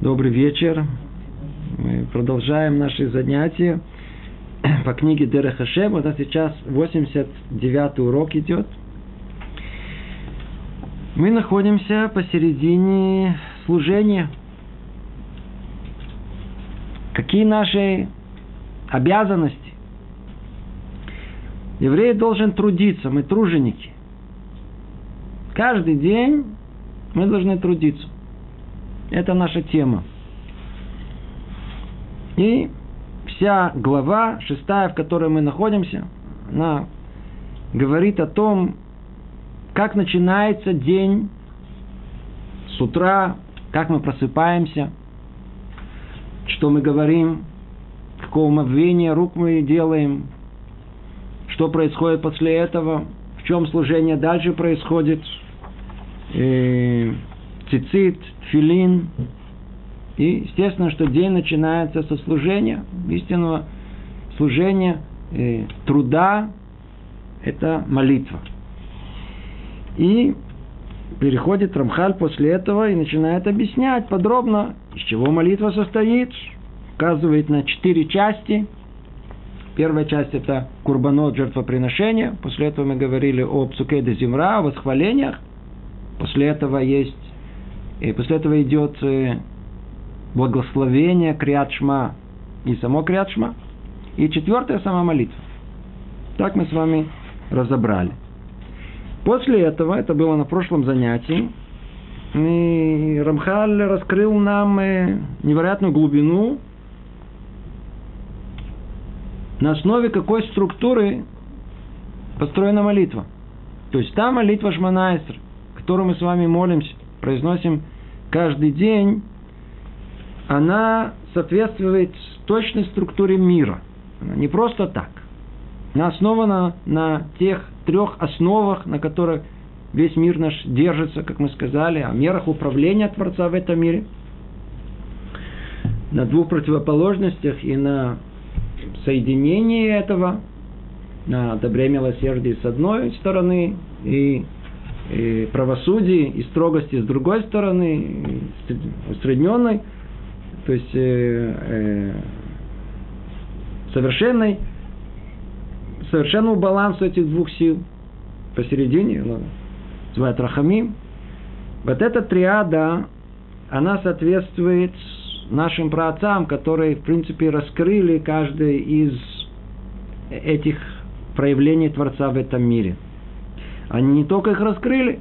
Добрый вечер. Мы продолжаем наши занятия по книге Дера Хашем. Нас сейчас 89 урок идет. Мы находимся посередине служения. Какие наши обязанности? Еврей должен трудиться, мы труженики. Каждый день мы должны трудиться. Это наша тема. И вся глава, шестая, в которой мы находимся, она говорит о том, как начинается день с утра, как мы просыпаемся, что мы говорим, какого умовения рук мы делаем, что происходит после этого, в чем служение дальше происходит – э, цицит, филин. И естественно, что день начинается со служения, истинного служения, э, труда, это молитва. И переходит Рамхаль после этого и начинает объяснять подробно, из чего молитва состоит, указывает на четыре части. Первая часть это курбанот, жертвоприношения. После этого мы говорили о псукеде земра, о восхвалениях. После этого есть, и после этого идет э, благословение Криадшма и само Криадшма. И четвертая сама молитва. Так мы с вами разобрали. После этого, это было на прошлом занятии, и Рамхаль раскрыл нам э, невероятную глубину, на основе какой структуры построена молитва. То есть та молитва Шманайсер – которую мы с вами молимся, произносим каждый день, она соответствует точной структуре мира. Она не просто так. Она основана на тех трех основах, на которых весь мир наш держится, как мы сказали, о мерах управления Творца в этом мире, на двух противоположностях и на соединении этого, на добре милосердии с одной стороны и и правосудии и строгости с другой стороны, усредненной, то есть э, э, совершенной, совершенному балансу этих двух сил посередине, ну, называют Рахамим. Вот эта триада, она соответствует нашим праотцам, которые, в принципе, раскрыли каждый из этих проявлений Творца в этом мире – они не только их раскрыли,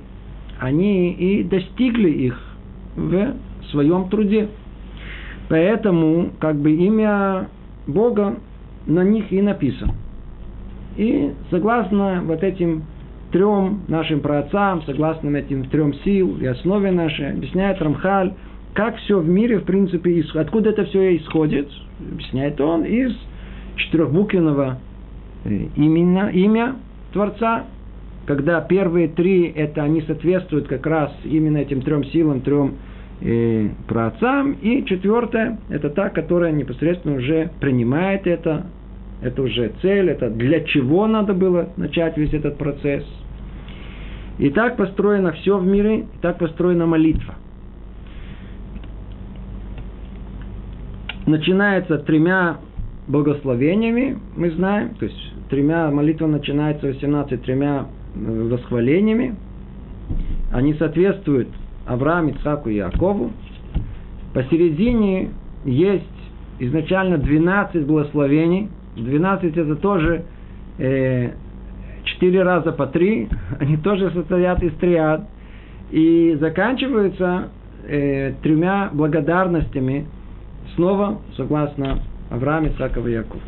они и достигли их в своем труде. Поэтому, как бы имя Бога на них и написано. И согласно вот этим трем нашим праотцам, согласно этим трем сил и основе нашей, объясняет Рамхаль, как все в мире, в принципе, откуда это все исходит, объясняет он, из четырехбуквенного э, имени, имя Творца, когда первые три, это они соответствуют как раз именно этим трем силам, трем э, праотцам, и четвертое, это та, которая непосредственно уже принимает это, это уже цель, это для чего надо было начать весь этот процесс. И так построено все в мире, и так построена молитва. Начинается тремя благословениями, мы знаем, то есть тремя, молитва начинается 18 тремя восхвалениями. Они соответствуют Аврааму, Ицхаку и Якову. Посередине есть изначально 12 благословений. 12 это тоже э, 4 раза по 3. Они тоже состоят из триад. И заканчиваются э, тремя благодарностями снова согласно Аврааму, Ицхаку и Якову.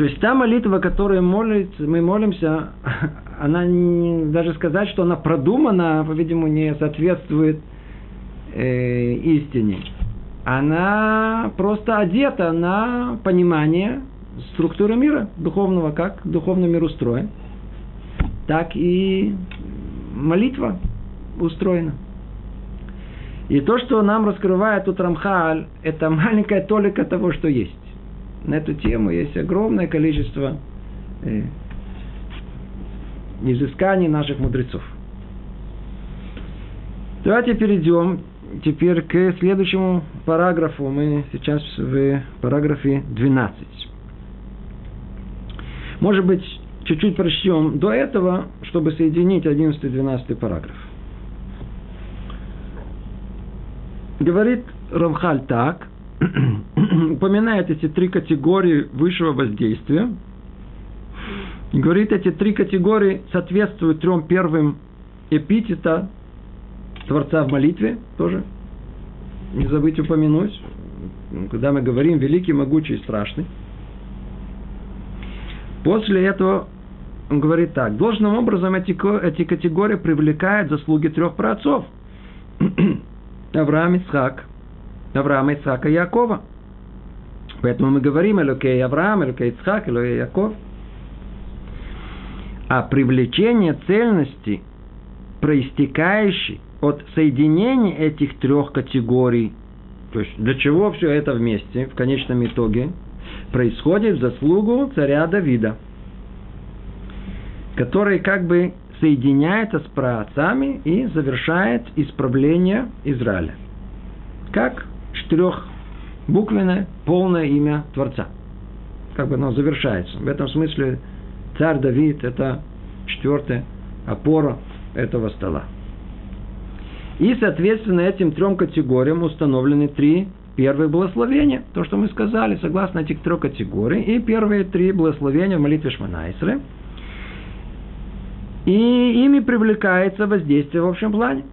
То есть та молитва, которую молится, мы молимся, она не, даже сказать, что она продумана, по-видимому, не соответствует э, истине. Она просто одета на понимание структуры мира духовного, как духовный мир устроен, так и молитва устроена. И то, что нам раскрывает тут Рамхаль, это маленькая толика того, что есть на эту тему есть огромное количество э, изысканий наших мудрецов. Давайте перейдем теперь к следующему параграфу. Мы сейчас в параграфе 12. Может быть, чуть-чуть прочтем до этого, чтобы соединить 11 и 12 параграф. Говорит Рамхаль так, упоминает эти три категории высшего воздействия. И говорит, эти три категории соответствуют трем первым эпитета Творца в молитве тоже. Не забыть упомянуть, когда мы говорим великий, могучий и страшный. После этого он говорит так. Должным образом эти, эти категории привлекают заслуги трех праотцов. Авраам, Ицхак, Авраама, Ицхака и Якова. Поэтому мы говорим Элокей Авраам, Элокей Ицхак, Элокей Яков. А привлечение цельности, проистекающей от соединения этих трех категорий, то есть для чего все это вместе в конечном итоге, происходит в заслугу царя Давида, который как бы соединяется с праотцами и завершает исправление Израиля. Как четырехбуквенное полное имя Творца. Как бы оно завершается. В этом смысле царь Давид – это четвертая опора этого стола. И, соответственно, этим трем категориям установлены три первых благословения. То, что мы сказали, согласно этих трех категорий. И первые три благословения в молитве Шманайсры. И ими привлекается воздействие в общем плане.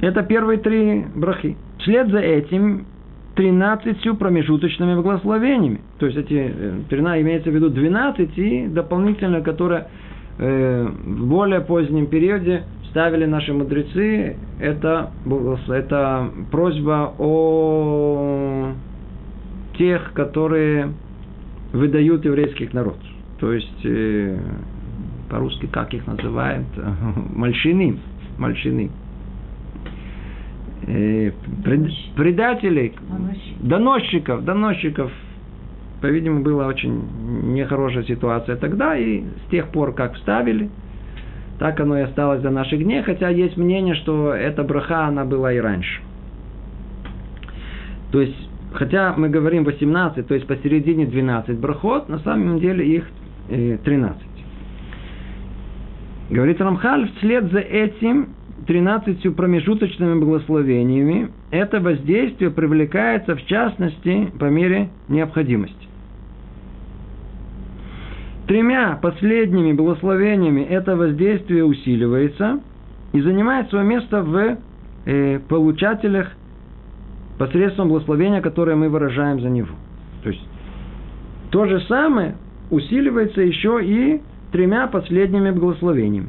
Это первые три брахи. Вслед за этим 13 промежуточными благословениями. То есть эти 13 э, имеется в виду 12 и дополнительно, которые э, в более позднем периоде ставили наши мудрецы, это, это просьба о тех, которые выдают еврейских народ. То есть, э, по-русски как их называют? Мальчины. Мальчины. Э, пред, предателей, доносчиков, доносчиков. По-видимому, была очень нехорошая ситуация тогда, и с тех пор, как вставили, так оно и осталось за наши дни, хотя есть мнение, что эта браха, она была и раньше. То есть, хотя мы говорим 18, то есть посередине 12 брахот, на самом деле их 13. Э, Говорит Рамхаль, вслед за этим 13 промежуточными благословениями это воздействие привлекается в частности по мере необходимости. Тремя последними благословениями это воздействие усиливается и занимает свое место в э, получателях посредством благословения, которое мы выражаем за него. То есть то же самое усиливается еще и тремя последними благословениями.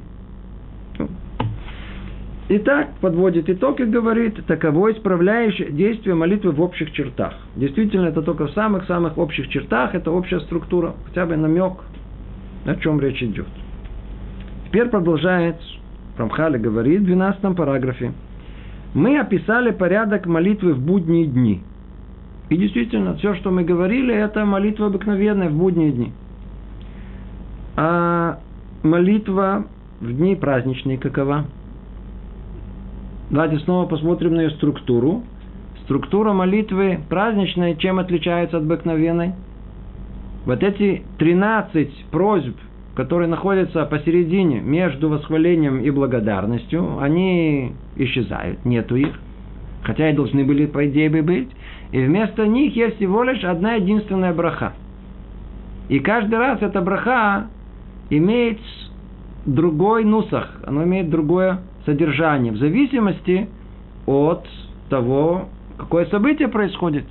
Итак, подводит итог и говорит, таково исправляющее действие молитвы в общих чертах. Действительно, это только в самых-самых общих чертах, это общая структура, хотя бы намек о чем речь идет. Теперь продолжает Рамхали говорит в 12 параграфе. Мы описали порядок молитвы в будние дни. И действительно, все, что мы говорили, это молитва обыкновенная в будние дни. А молитва в дни праздничные какова? Давайте снова посмотрим на ее структуру. Структура молитвы праздничной чем отличается от обыкновенной? Вот эти 13 просьб, которые находятся посередине между восхвалением и благодарностью, они исчезают, нету их. Хотя и должны были, по идее, бы быть. И вместо них есть всего лишь одна единственная браха. И каждый раз эта браха имеет другой нусах, она имеет другое содержание, в зависимости от того, какое событие происходит.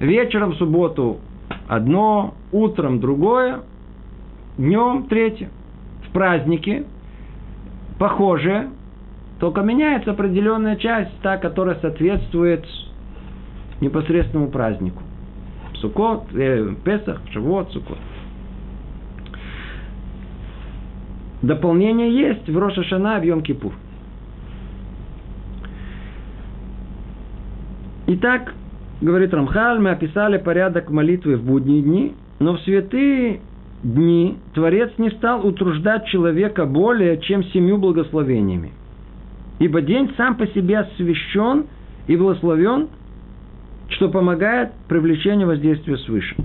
Вечером в субботу одно, утром другое, днем третье. В празднике похоже, только меняется определенная часть, та, которая соответствует непосредственному празднику. Сукот, э, Песах, Шавот, Сукот. Дополнение есть в Роша Шана в Йом-Кипур. Итак, говорит Рамхаль, мы описали порядок молитвы в будние дни, но в святые дни Творец не стал утруждать человека более, чем семью благословениями. Ибо день сам по себе освящен и благословен, что помогает привлечению воздействия свыше.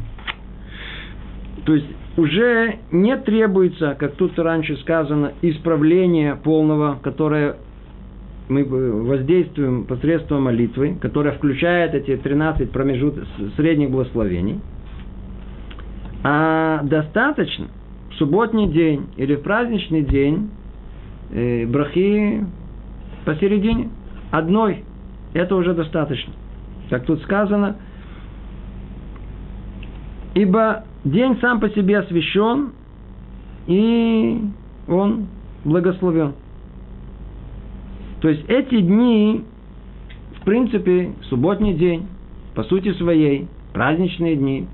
То есть уже не требуется, как тут раньше сказано, исправления полного, которое мы воздействуем посредством молитвы, которая включает эти 13 промежутков средних благословений. А достаточно в субботний день или в праздничный день э, брахи посередине, одной. Это уже достаточно. Как тут сказано, ибо день сам по себе освящен, и он благословен. То есть эти дни, в принципе, субботний день, по сути своей, праздничные дни,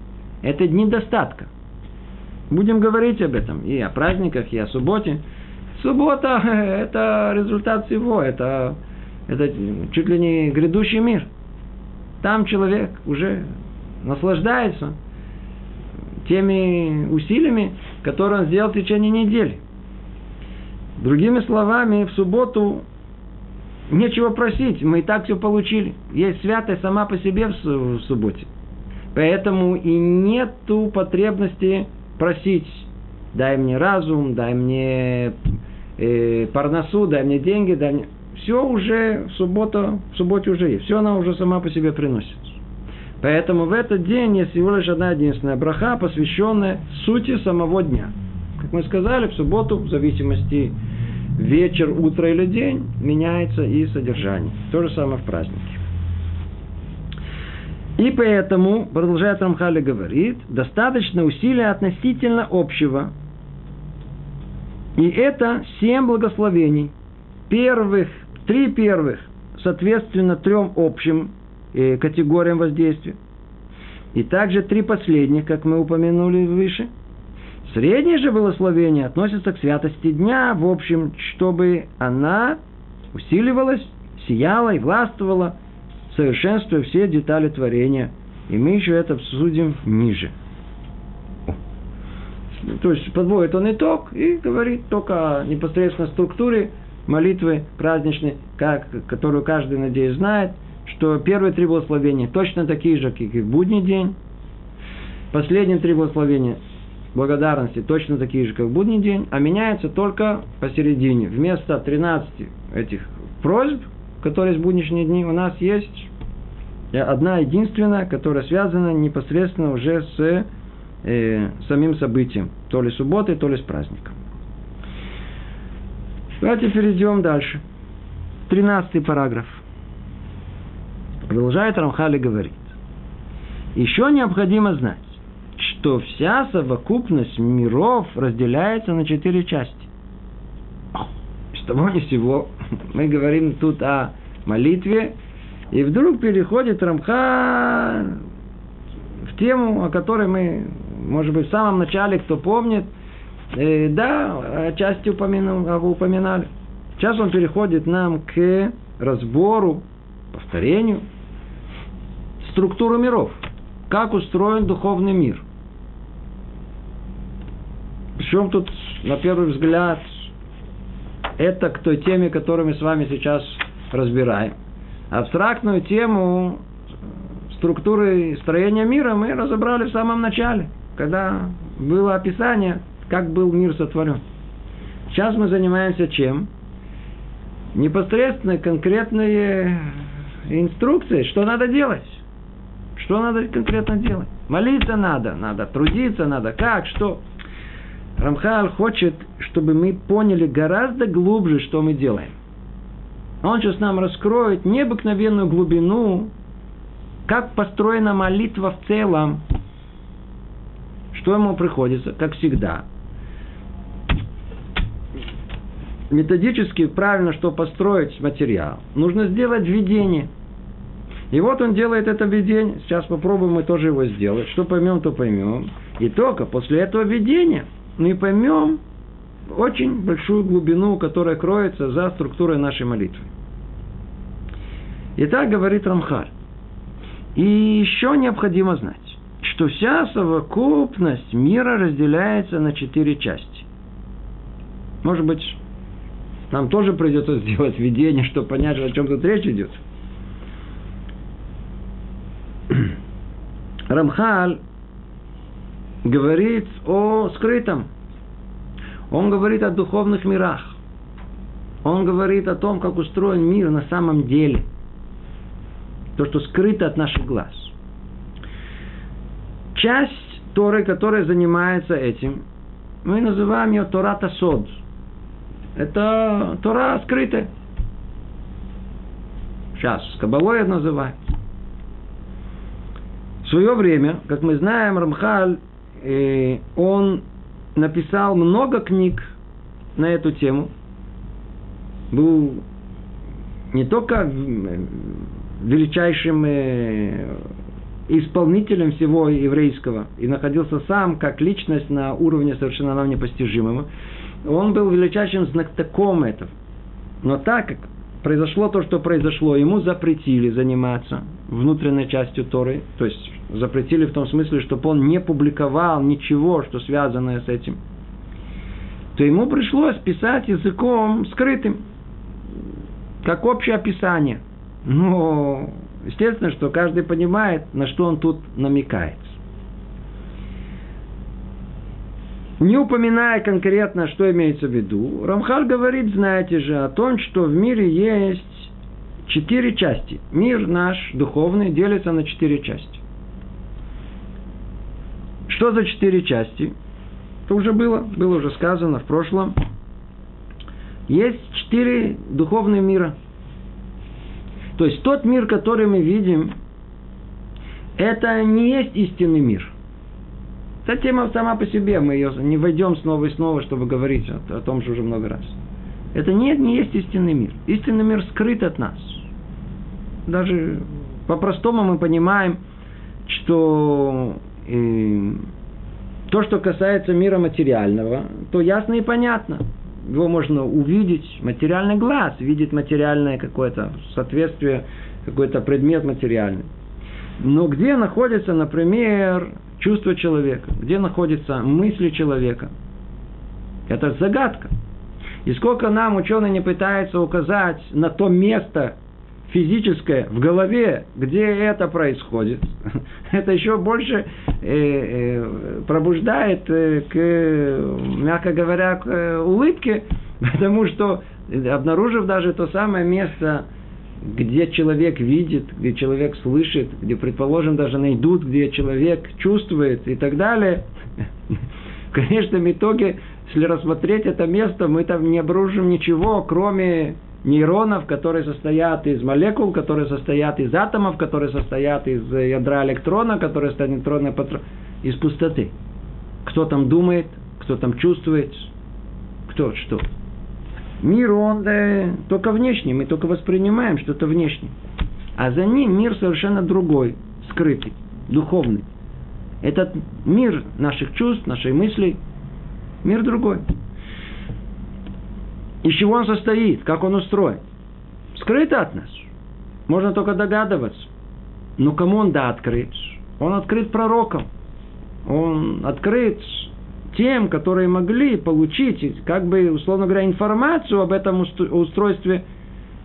это дни достатка. Будем говорить об этом и о праздниках, и о субботе. Суббота – это результат всего, это, это чуть ли не грядущий мир. Там человек уже наслаждается теми усилиями, которые он сделал в течение недели. Другими словами, в субботу нечего просить, мы и так все получили. Есть святость сама по себе в субботе. Поэтому и нету потребности просить. Дай мне разум, дай мне э, парносу, дай мне деньги, дай мне... Все уже в субботу, в субботе уже есть. Все она уже сама по себе приносит. Поэтому в этот день есть всего лишь одна единственная браха, посвященная сути самого дня. Как мы сказали, в субботу, в зависимости вечер, утро или день, меняется и содержание. То же самое в празднике. И поэтому, продолжает Рамхали говорит, достаточно усилия относительно общего. И это семь благословений. Первых, три первых, соответственно, трем общим категориям воздействия. И также три последних, как мы упомянули выше. Среднее же благословение относится к святости дня, в общем, чтобы она усиливалась, сияла и властвовала, совершенствуя все детали творения. И мы еще это обсудим ниже. То есть подводит он итог и говорит только о непосредственно структуре молитвы праздничной, как, которую каждый, надеюсь, знает, что первые три благословения точно такие же, как и в будний день. Последние три благословения благодарности точно такие же, как в будний день, а меняются только посередине. Вместо 13 этих просьб, которые в будничные дни, у нас есть одна единственная, которая связана непосредственно уже с э, самим событием, то ли субботой, то ли с праздником. Давайте перейдем дальше. Тринадцатый параграф. Продолжает Рамхали говорит. Еще необходимо знать, что вся совокупность миров разделяется на четыре части. С того ни сего мы говорим тут о молитве, и вдруг переходит Рамха в тему, о которой мы, может быть, в самом начале, кто помнит, э, да, части упомянул, упоминали. Сейчас он переходит нам к разбору, повторению структуры миров. Как устроен духовный мир. Причем тут, на первый взгляд, это к той теме, которую мы с вами сейчас разбираем. Абстрактную тему структуры строения мира мы разобрали в самом начале, когда было описание, как был мир сотворен. Сейчас мы занимаемся чем? Непосредственно конкретные инструкции, что надо делать. Что надо конкретно делать? Молиться надо, надо трудиться, надо как, что. Рамхал хочет, чтобы мы поняли гораздо глубже, что мы делаем. Он сейчас нам раскроет необыкновенную глубину, как построена молитва в целом. Что ему приходится, как всегда. Методически правильно, что построить материал, нужно сделать введение. И вот он делает это введение. Сейчас попробуем мы тоже его сделать. Что поймем, то поймем. И только после этого введения мы поймем очень большую глубину, которая кроется за структурой нашей молитвы. И так говорит Рамхаль. И еще необходимо знать, что вся совокупность мира разделяется на четыре части. Может быть, Нам тоже придется сделать видение, чтобы понять, о чем тут речь идет. Рамхаль говорит о скрытом. Он говорит о духовных мирах. Он говорит о том, как устроен мир на самом деле. То, что скрыто от наших глаз. Часть Торы, которая занимается этим, мы называем ее Тората Сод. Это Тора скрытая. Сейчас Кабалой называют. В свое время, как мы знаем, Рамхаль, э, он написал много книг на эту тему. Был не только величайшим э, исполнителем всего еврейского и находился сам как личность на уровне совершенно нам непостижимого, он был величайшим знатоком этого. Но так как произошло то, что произошло, ему запретили заниматься внутренней частью Торы, то есть запретили в том смысле, чтобы он не публиковал ничего, что связанное с этим, то ему пришлось писать языком скрытым, как общее описание. Но естественно, что каждый понимает, на что он тут намекает. Не упоминая конкретно, что имеется в виду, Рамхаль говорит, знаете же, о том, что в мире есть четыре части. Мир наш, духовный, делится на четыре части. Что за четыре части? Это уже было, было уже сказано в прошлом. Есть четыре духовных мира. То есть тот мир, который мы видим, это не есть истинный мир. Эта тема сама по себе, мы ее не войдем снова и снова, чтобы говорить о, о том же уже много раз. Это нет, не есть истинный мир. Истинный мир скрыт от нас. Даже по-простому мы понимаем, что э, то, что касается мира материального, то ясно и понятно. Его можно увидеть, материальный глаз видит материальное какое-то соответствие, какой-то предмет материальный. Но где находится, например, чувство человека, где находятся мысли человека. Это загадка. И сколько нам ученые не пытаются указать на то место физическое в голове, где это происходит, это еще больше э, э, пробуждает э, к, мягко говоря, к улыбке, потому что обнаружив даже то самое место где человек видит, где человек слышит, где, предположим, даже найдут, где человек чувствует и так далее, в конечном итоге, если рассмотреть это место, мы там не обнаружим ничего, кроме нейронов, которые состоят из молекул, которые состоят из атомов, которые состоят из ядра электрона, которые состоят из нейтронной патрон, из пустоты. Кто там думает, кто там чувствует, кто что. Мир, он да, только внешний, мы только воспринимаем что-то внешнее. А за ним мир совершенно другой, скрытый, духовный. Этот мир наших чувств, нашей мысли, мир другой. Из чего он состоит, как он устроен? Скрыто от нас. Можно только догадываться. Но кому он да открыт? Он открыт пророкам. Он открыт тем, которые могли получить, как бы, условно говоря, информацию об этом устройстве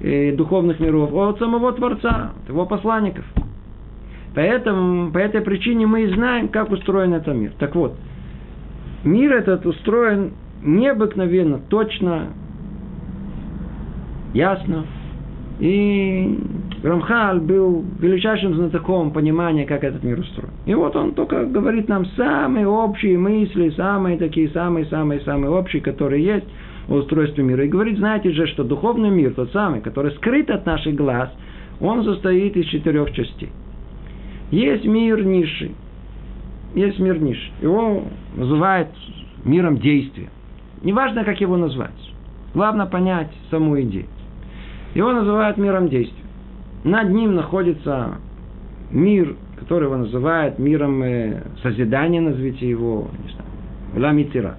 э, духовных миров от самого Творца, от его посланников. Поэтому, по этой причине мы и знаем, как устроен этот мир. Так вот, мир этот устроен необыкновенно, точно, ясно. И Рамхаль был величайшим знатоком понимания, как этот мир устроен. И вот он только говорит нам самые общие мысли, самые такие, самые-самые-самые общие, которые есть о устройстве мира. И говорит, знаете же, что духовный мир, тот самый, который скрыт от наших глаз, он состоит из четырех частей. Есть мир низший. Есть мир низший. Его называют миром действия. Неважно, как его назвать. Главное понять саму идею. Его называют миром действия. Над ним находится мир, который его называют миром э, созидания, назовите его, не знаю, Ламитира.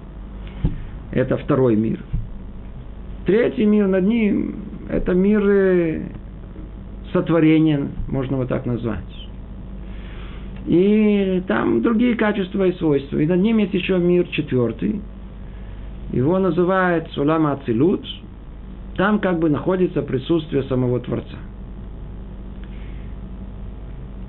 Это второй мир. Третий мир над ним – это мир э, сотворения, можно вот так назвать. И там другие качества и свойства. И над ним есть еще мир четвертый. Его называют Сулама Ацилут. Там как бы находится присутствие самого Творца.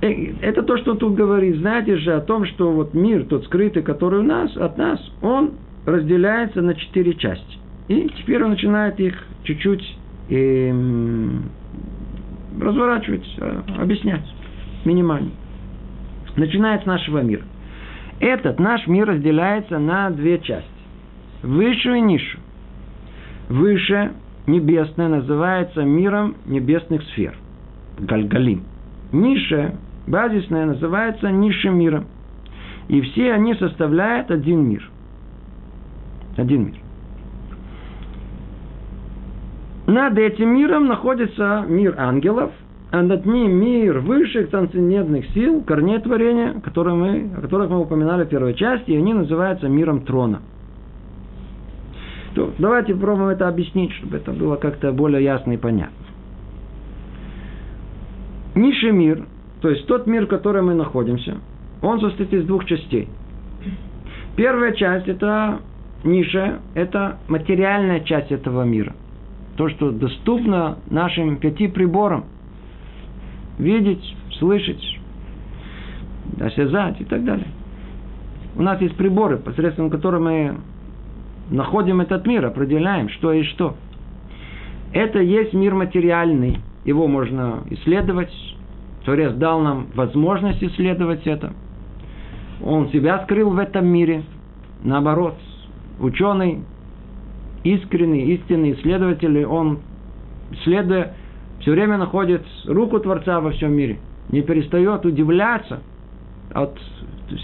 Э, это то, что он тут говорит. Знаете же о том, что вот мир, тот скрытый, который у нас, от нас, он разделяется на четыре части. И теперь он начинает их чуть-чуть э, разворачивать, э, объяснять минимально. Начинает с нашего мира. Этот наш мир разделяется на две части. Высшую и низшую. Выше небесное называется миром небесных сфер. Гальгалим. Низшее, базисное, называется низшим миром. И все они составляют один мир. Один мир. Над этим миром находится мир ангелов, а над ним мир высших трансцендентных сил, корней творения, которые мы, о которых мы упоминали в первой части, и они называются миром трона. То, давайте попробуем это объяснить, чтобы это было как-то более ясно и понятно. Низший мир, то есть тот мир, в котором мы находимся, он состоит из двух частей. Первая часть – это ниша, это материальная часть этого мира. То, что доступно нашим пяти приборам. Видеть, слышать, осязать и так далее. У нас есть приборы, посредством которых мы находим этот мир, определяем, что и что. Это есть мир материальный. Его можно исследовать. Творец дал нам возможность исследовать это. Он себя скрыл в этом мире. Наоборот, ученый, искренний, истинный исследователь, он, следуя, все время находит руку Творца во всем мире. Не перестает удивляться от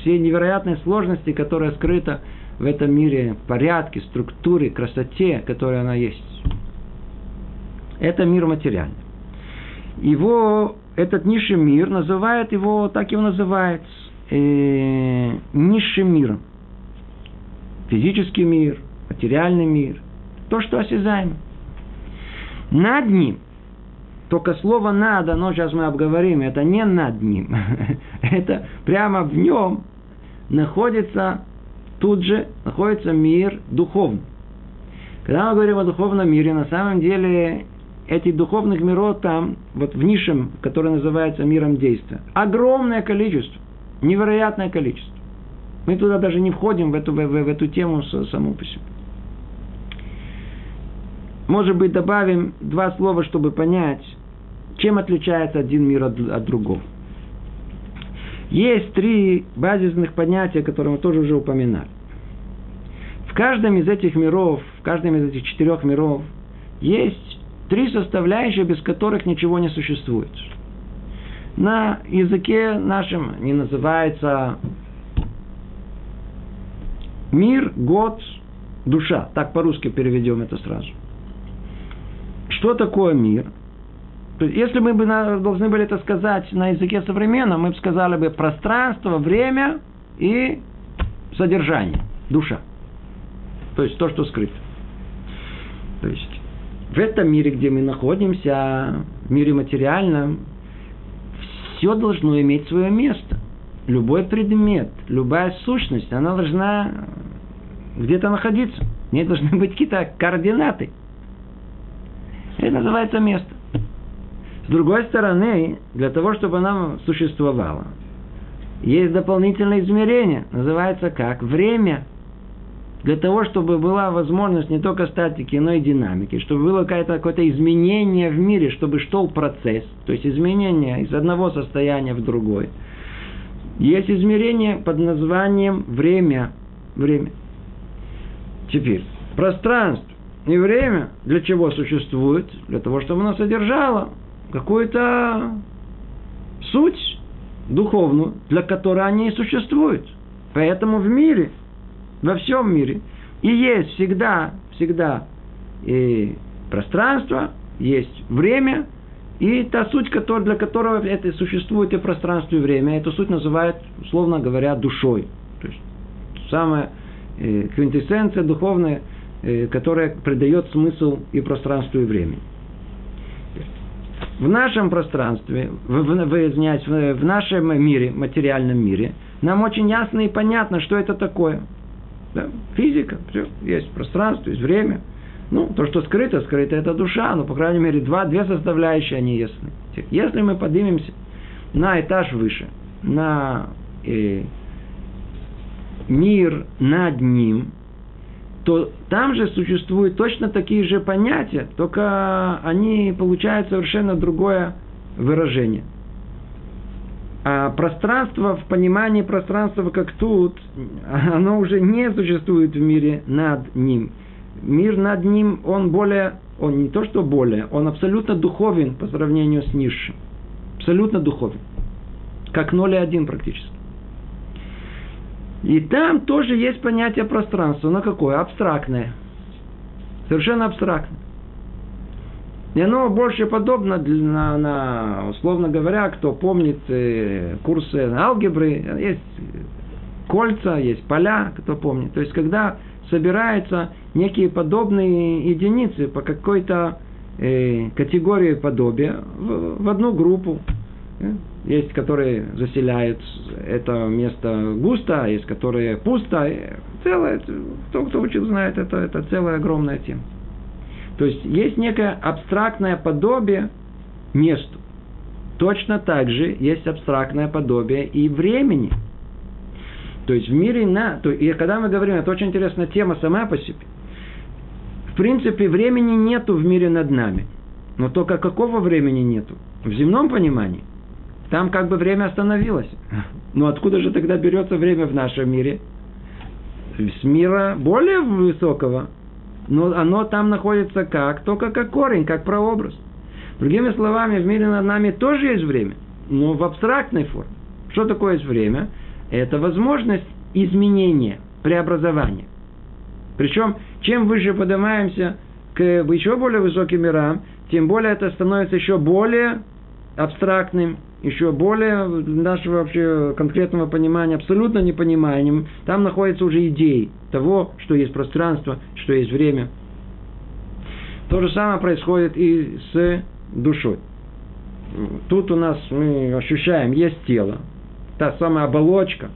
всей невероятной сложности, которая скрыта в этом мире, порядке, структуре, красоте, которая она есть. Это мир материальный. Его, этот низший мир, называет его, так его называют, э, низшим миром физический мир, материальный мир, то, что осязаемо. Над ним, только слово «надо», но сейчас мы обговорим, это не над ним, это прямо в нем находится, тут же находится мир духовный. Когда мы говорим о духовном мире, на самом деле этих духовных миров там, вот в нишем, который называется миром действия, огромное количество, невероятное количество. Мы туда даже не входим, в эту, в, в эту тему саму по себе. Может быть, добавим два слова, чтобы понять, чем отличается один мир от, от другого. Есть три базисных понятия, которые мы тоже уже упоминали. В каждом из этих миров, в каждом из этих четырех миров есть три составляющие, без которых ничего не существует. На языке нашем не называется Мир, год, душа. Так по-русски переведем это сразу. Что такое мир? Если мы бы должны были это сказать на языке современном, мы бы сказали бы пространство, время и содержание, душа. То есть то, что скрыто. То есть в этом мире, где мы находимся, в мире материальном, все должно иметь свое место любой предмет, любая сущность, она должна где-то находиться. В ней должны быть какие-то координаты. Это называется место. С другой стороны, для того, чтобы она существовала, есть дополнительное измерение, называется как время. Для того, чтобы была возможность не только статики, но и динамики, чтобы было какое-то, какое-то изменение в мире, чтобы шел процесс, то есть изменение из одного состояния в другое – есть измерение под названием время. Время. Теперь, пространство и время для чего существует? Для того, чтобы оно содержало какую-то суть духовную, для которой они и существуют. Поэтому в мире, во всем мире, и есть всегда, всегда и пространство, есть время – и та суть, который, для которого это существует и пространство, и время, эту суть называют, условно говоря, душой. То есть самая э, квинтэссенция духовная, э, которая придает смысл и пространству, и времени. В нашем пространстве, в, в, в, в нашем мире, материальном мире, нам очень ясно и понятно, что это такое. Да? Физика, все, есть пространство, есть время. Ну, то, что скрыто, скрыто это душа, но, по крайней мере, два, две составляющие, они ясны. Если мы поднимемся на этаж выше, на э, мир над ним, то там же существуют точно такие же понятия, только они получают совершенно другое выражение. А пространство, в понимании пространства, как тут, оно уже не существует в мире над ним. Мир над ним, он более, он не то что более, он абсолютно духовен по сравнению с низшим. Абсолютно духовен. Как 0 и 1 практически. И там тоже есть понятие пространства. Но какое? Абстрактное. Совершенно абстрактное. И оно больше подобно, на, на, условно говоря, кто помнит э, курсы алгебры, есть кольца, есть поля, кто помнит. То есть, когда собираются некие подобные единицы по какой-то э, категории подобия в, в одну группу. Есть, которые заселяют это место густо, а есть, которые пусто. Целое, кто, кто учил, знает, это, это целая огромная тема. То есть есть некое абстрактное подобие месту. Точно так же есть абстрактное подобие и времени. То есть в мире на... То, и когда мы говорим, это очень интересная тема сама по себе. В принципе, времени нету в мире над нами. Но только какого времени нету? В земном понимании. Там как бы время остановилось. Но откуда же тогда берется время в нашем мире? С мира более высокого но оно там находится как? Только как корень, как прообраз. Другими словами, в мире над нами тоже есть время, но в абстрактной форме. Что такое есть время? Это возможность изменения, преобразования. Причем, чем выше поднимаемся к еще более высоким мирам, тем более это становится еще более абстрактным, еще более нашего вообще конкретного понимания, абсолютно непониманием. Там находятся уже идеи того, что есть пространство, что есть время. То же самое происходит и с душой. Тут у нас мы ощущаем, есть тело, та самая оболочка,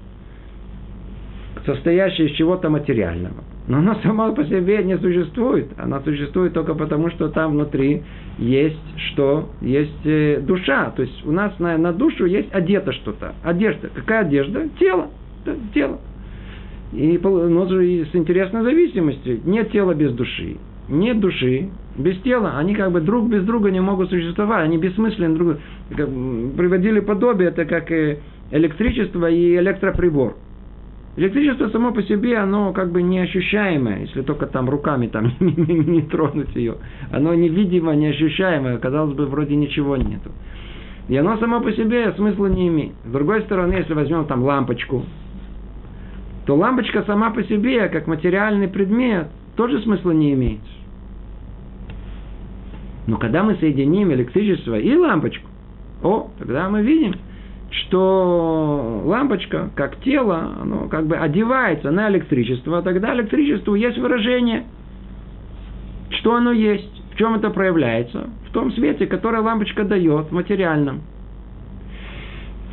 состоящая из чего-то материального. Но она сама по себе не существует. Она существует только потому, что там внутри есть что? Есть э, душа. То есть у нас на, на душу есть одето что-то. Одежда. Какая одежда? Тело. Да, тело. И ну, с интересной зависимостью. Нет тела без души. Нет души без тела. Они как бы друг без друга не могут существовать. Они бессмысленны друг Приводили подобие, это как электричество и электроприбор. Электричество само по себе, оно как бы неощущаемое, если только там руками там не, тронуть ее. Оно невидимо, неощущаемое, казалось бы, вроде ничего нету. И оно само по себе смысла не имеет. С другой стороны, если возьмем там лампочку, то лампочка сама по себе, как материальный предмет, тоже смысла не имеет. Но когда мы соединим электричество и лампочку, о, тогда мы видим – что лампочка, как тело, оно как бы одевается на электричество, а тогда электричеству есть выражение, что оно есть, в чем это проявляется, в том свете, который лампочка дает, материальном.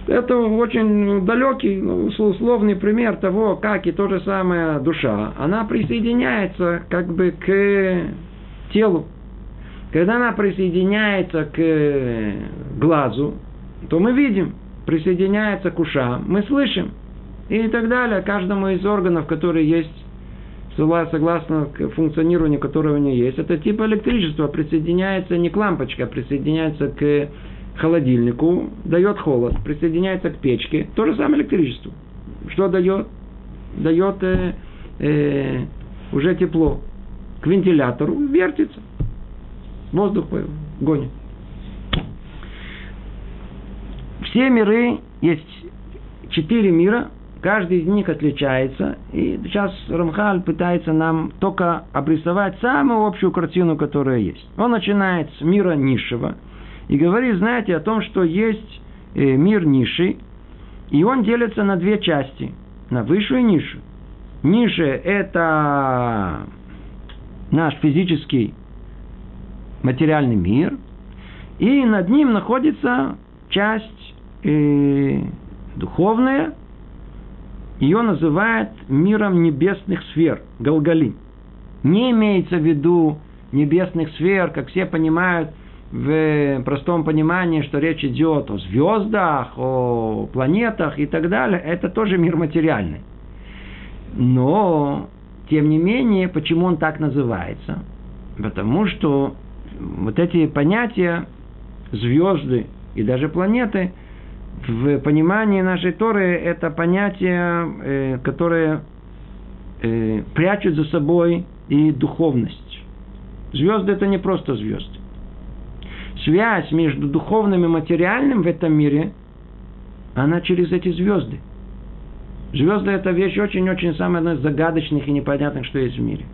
Это очень далекий, ну, условный пример того, как и то же самое душа, она присоединяется как бы к телу. Когда она присоединяется к глазу, то мы видим, присоединяется к ушам, мы слышим. И так далее. Каждому из органов, которые есть, согласно функционированию которого у него есть, это типа электричества присоединяется не к лампочке, а присоединяется к холодильнику, дает холод, присоединяется к печке, то же самое электричество. Что дает? Дает э, э, уже тепло. К вентилятору вертится. Воздух гонит. Все миры, есть четыре мира, каждый из них отличается. И сейчас Рамхаль пытается нам только обрисовать самую общую картину, которая есть. Он начинает с мира низшего и говорит, знаете, о том, что есть э, мир низший, и он делится на две части, на высшую и низшую. Низшая – это наш физический материальный мир, и над ним находится часть э, духовное, ее называют миром небесных сфер, Галгалин. Не имеется в виду небесных сфер, как все понимают в простом понимании, что речь идет о звездах, о планетах и так далее, это тоже мир материальный. Но, тем не менее, почему он так называется? Потому что вот эти понятия, звезды и даже планеты, в понимании нашей Торы это понятия, э, которые э, прячут за собой и духовность. Звезды это не просто звезды. Связь между духовным и материальным в этом мире, она через эти звезды. Звезды это вещь очень-очень самая одна из загадочных и непонятных, что есть в мире.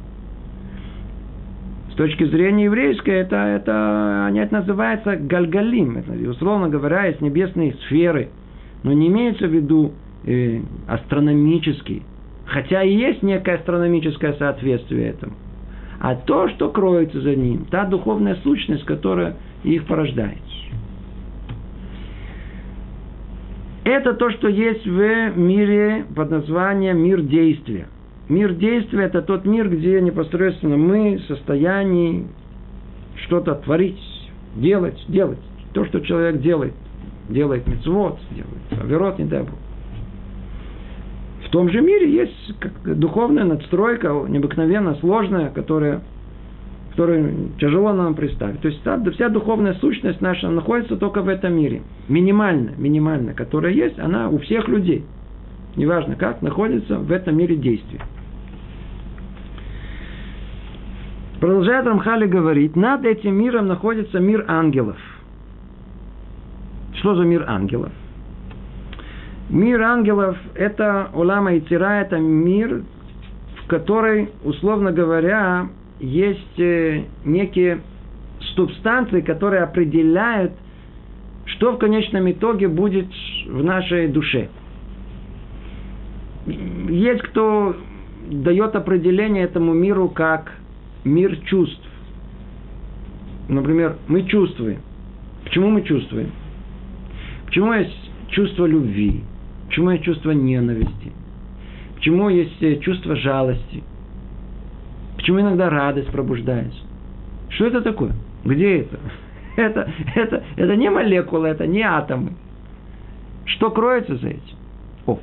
С точки зрения еврейской, это, это, они это называется гальгалим. Это, условно говоря, есть небесные сферы. Но не имеется в виду э, астрономические. Хотя и есть некое астрономическое соответствие этому. А то, что кроется за ним, та духовная сущность, которая их порождает. Это то, что есть в мире под названием мир действия. Мир действия – это тот мир, где непосредственно мы в состоянии что-то творить, делать, делать. То, что человек делает. Делает мецвод, делает оверот, не дай Бог. В том же мире есть духовная надстройка, необыкновенно сложная, которая, которую тяжело нам представить. То есть вся духовная сущность наша находится только в этом мире. Минимально, минимально, которая есть, она у всех людей. Неважно как, находится в этом мире действия. Продолжает Рамхали говорить, над этим миром находится мир ангелов. Что за мир ангелов? Мир ангелов – это Улама и Тира, это мир, в который, условно говоря, есть э, некие субстанции, которые определяют, что в конечном итоге будет в нашей душе. Есть кто дает определение этому миру как мир чувств. Например, мы чувствуем. Почему мы чувствуем? Почему есть чувство любви? Почему есть чувство ненависти? Почему есть э, чувство жалости? Почему иногда радость пробуждается? Что это такое? Где это? Это, это, это не молекулы, это не атомы. Что кроется за этим? О.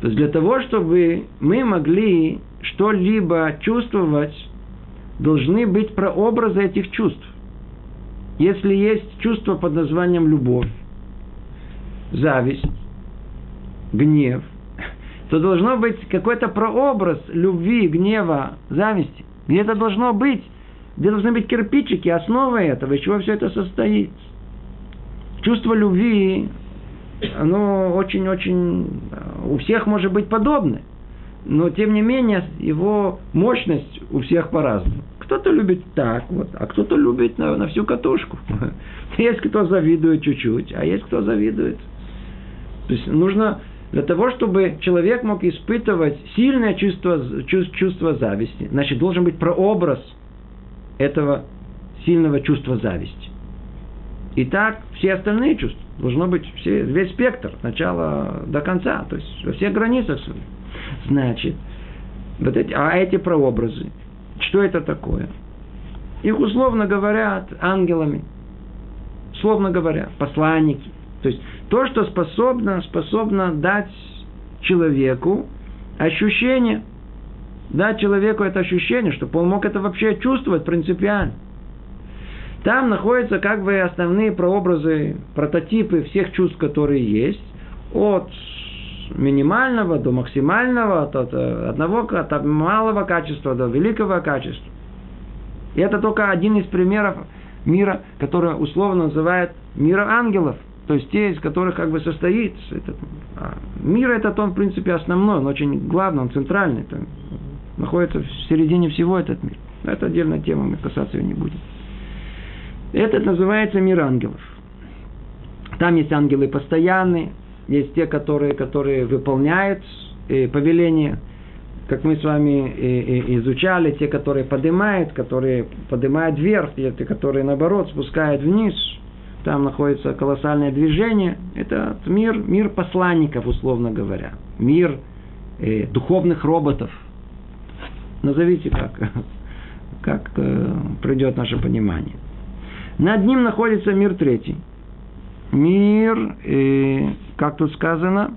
То есть для того, чтобы мы могли что-либо чувствовать, должны быть прообразы этих чувств. Если есть чувство под названием любовь, зависть, гнев, то должно быть какой-то прообраз любви, гнева, зависти. Это должно быть, где должны быть кирпичики, основа этого, из чего все это состоит. Чувство любви, оно очень-очень у всех может быть подобное. Но, тем не менее, его мощность у всех по-разному. Кто-то любит так вот, а кто-то любит на, на всю катушку. Есть кто завидует чуть-чуть, а есть кто завидует. То есть нужно для того, чтобы человек мог испытывать сильное чувство, чувство зависти, значит, должен быть прообраз этого сильного чувства зависти. И так все остальные чувства. Должно быть все, весь спектр, от начала до конца, то есть во всех границах своих. Значит, вот эти, а эти прообразы, что это такое? Их условно говорят ангелами. Словно говоря, посланники. То есть то, что способно, способно дать человеку ощущение, дать человеку это ощущение, чтобы он мог это вообще чувствовать принципиально. Там находятся как бы основные прообразы, прототипы всех чувств, которые есть, от минимального до максимального, от одного, от малого качества до великого качества. И это только один из примеров мира, который условно называют мира ангелов – то есть те, из которых как бы состоит этот а мир этот он в принципе основной, он очень главный, он центральный, там, находится в середине всего этот мир. Но это отдельная тема, мы касаться ее не будем. Этот называется мир ангелов. Там есть ангелы постоянные, есть те, которые, которые выполняют э, повеления, как мы с вами э, э, изучали, те, которые поднимают, которые поднимают вверх, те, которые наоборот спускают вниз – там находится колоссальное движение. Это мир, мир посланников, условно говоря. Мир э, духовных роботов. Назовите как. как э, придет наше понимание. Над ним находится мир третий. Мир, э, как тут сказано,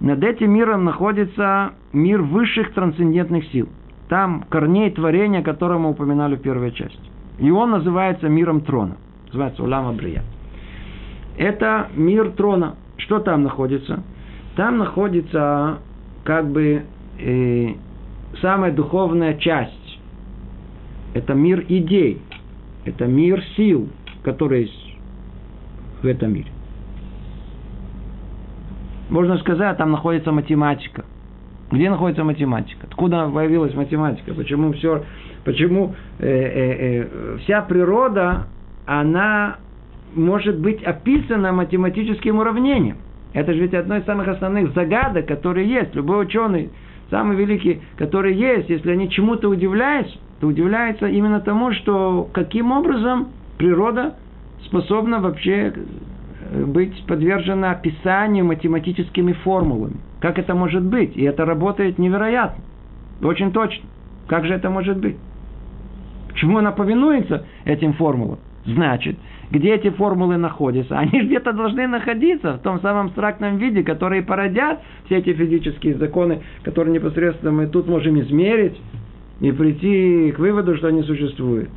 над этим миром находится мир высших трансцендентных сил. Там корней творения, которое мы упоминали в первой части. И он называется миром трона. Называется Улама Брия. Это мир трона. Что там находится? Там находится как бы э, самая духовная часть. Это мир идей. Это мир сил, которые в этом мире. Можно сказать, там находится математика. Где находится математика? Откуда появилась математика? Почему все, почему э, э, э, вся природа, она может быть описана математическим уравнением? Это же ведь одно из самых основных загадок, которые есть. Любой ученый, самый великий, который есть, если они чему-то удивляются, то удивляется именно тому, что каким образом природа способна вообще э, быть подвержена описанию математическими формулами. Как это может быть? И это работает невероятно. Очень точно. Как же это может быть? Почему она повинуется этим формулам? Значит, где эти формулы находятся? Они где-то должны находиться в том самом абстрактном виде, которые породят все эти физические законы, которые непосредственно мы тут можем измерить и прийти к выводу, что они существуют.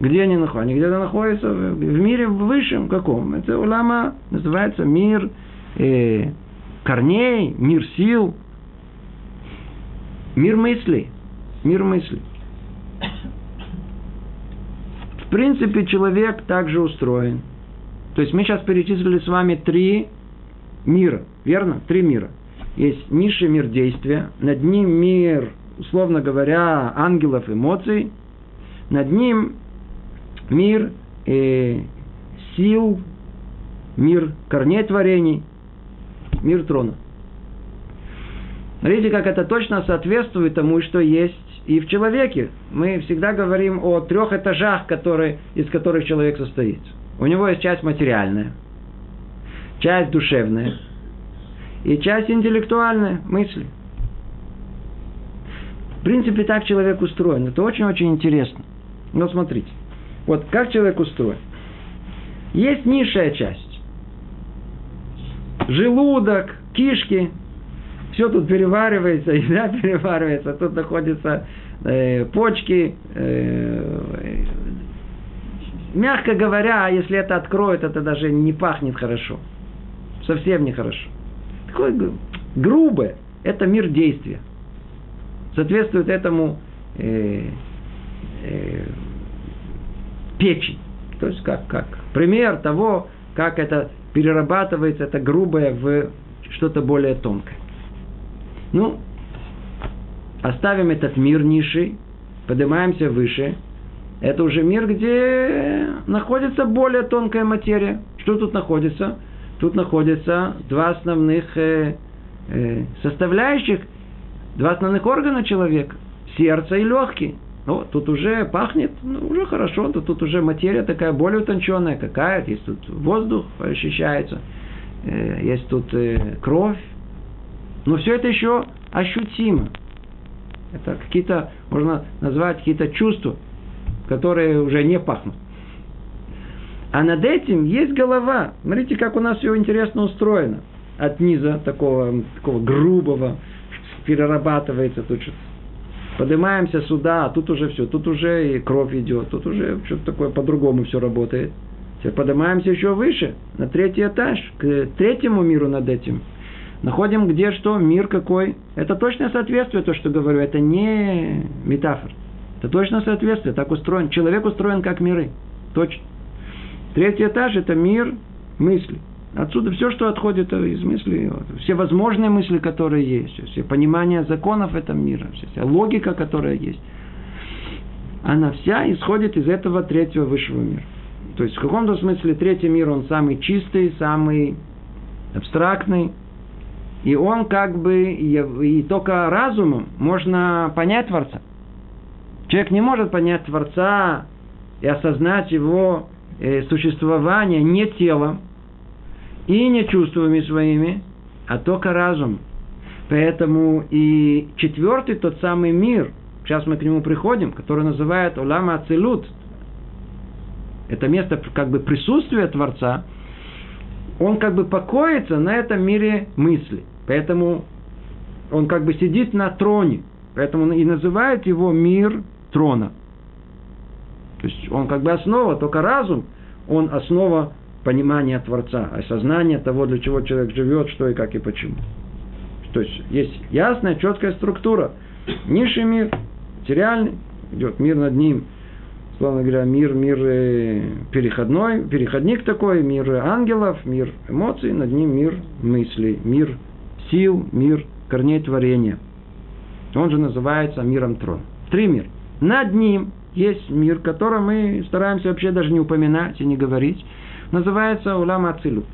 Где они находятся? Они где-то находятся в мире высшем каком? Это улама называется мир э, корней, мир сил, мир мыслей. Мир мыслей. В принципе, человек также устроен. То есть мы сейчас перечислили с вами три мира, верно? Три мира. Есть низший мир действия, над ним мир, условно говоря, ангелов эмоций, над ним мир э, сил, мир корней творений, мир трона. Смотрите, как это точно соответствует тому, что есть и в человеке мы всегда говорим о трех этажах, которые, из которых человек состоит. У него есть часть материальная, часть душевная и часть интеллектуальная, мысли. В принципе, так человек устроен. Это очень-очень интересно. Но смотрите. Вот как человек устроен. Есть низшая часть. Желудок, кишки, все тут переваривается, еда переваривается, тут находятся э, почки. Э, мягко говоря, если это откроют, это даже не пахнет хорошо. Совсем нехорошо. Такое грубое. Это мир действия. Соответствует этому э, э, печень. То есть как, как пример того, как это перерабатывается, это грубое в что-то более тонкое. Ну, оставим этот мир ниши, поднимаемся выше. Это уже мир, где находится более тонкая материя. Что тут находится? Тут находятся два основных э, э, составляющих, два основных органа человека. Сердце и легкие. Ну, тут уже пахнет, ну, уже хорошо, тут, тут уже материя такая более утонченная какая Есть тут воздух ощущается, э, есть тут э, кровь, но все это еще ощутимо. Это какие-то, можно назвать какие-то чувства, которые уже не пахнут. А над этим есть голова. Смотрите, как у нас все интересно устроено. От низа такого, такого грубого перерабатывается тут что-то. Поднимаемся сюда, а тут уже все, тут уже и кровь идет, тут уже что-то такое по-другому все работает. Теперь поднимаемся еще выше, на третий этаж, к третьему миру над этим – находим где что, мир какой. Это точное соответствие, то, что говорю, это не метафора. Это точно соответствие, так устроен. Человек устроен как миры. Точно. Третий этаж – это мир мысли. Отсюда все, что отходит из мысли, все возможные мысли, которые есть, все понимание законов этого мира, вся логика, которая есть, она вся исходит из этого третьего высшего мира. То есть в каком-то смысле третий мир, он самый чистый, самый абстрактный, и он как бы, и только разумом можно понять Творца. Человек не может понять Творца и осознать его э, существование не телом и не чувствами своими, а только разум. Поэтому и четвертый тот самый мир, сейчас мы к нему приходим, который называет Улама Ацилут, это место как бы присутствия Творца, он как бы покоится на этом мире мысли. Поэтому он как бы сидит на троне. Поэтому и называют его мир трона. То есть он как бы основа, только разум, он основа понимания Творца, осознания того, для чего человек живет, что и как и почему. То есть есть ясная, четкая структура. Низший мир, материальный, идет мир над ним, словно говоря, мир, мир э, переходной, переходник такой, мир ангелов, мир эмоций, над ним мир мыслей, мир сил, мир корней творения. Он же называется миром трон. Три мира. Над ним есть мир, который мы стараемся вообще даже не упоминать и не говорить. Называется улам ацилут.